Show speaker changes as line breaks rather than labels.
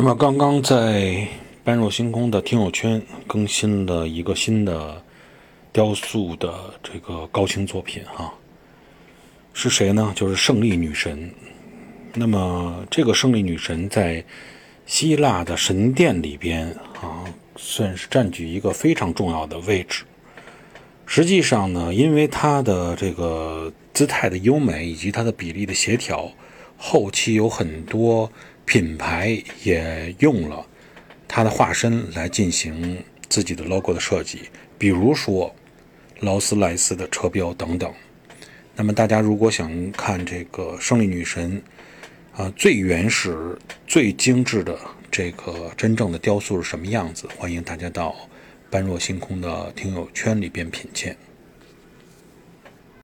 那么刚刚在般若星空的听友圈更新了一个新的雕塑的这个高清作品哈，是谁呢？就是胜利女神。那么这个胜利女神在希腊的神殿里边啊，算是占据一个非常重要的位置。实际上呢，因为她的这个姿态的优美以及她的比例的协调，后期有很多。品牌也用了它的化身来进行自己的 logo 的设计，比如说劳斯莱斯的车标等等。那么大家如果想看这个胜利女神啊最原始、最精致的这个真正的雕塑是什么样子，欢迎大家到般若星空的听友圈里边品鉴。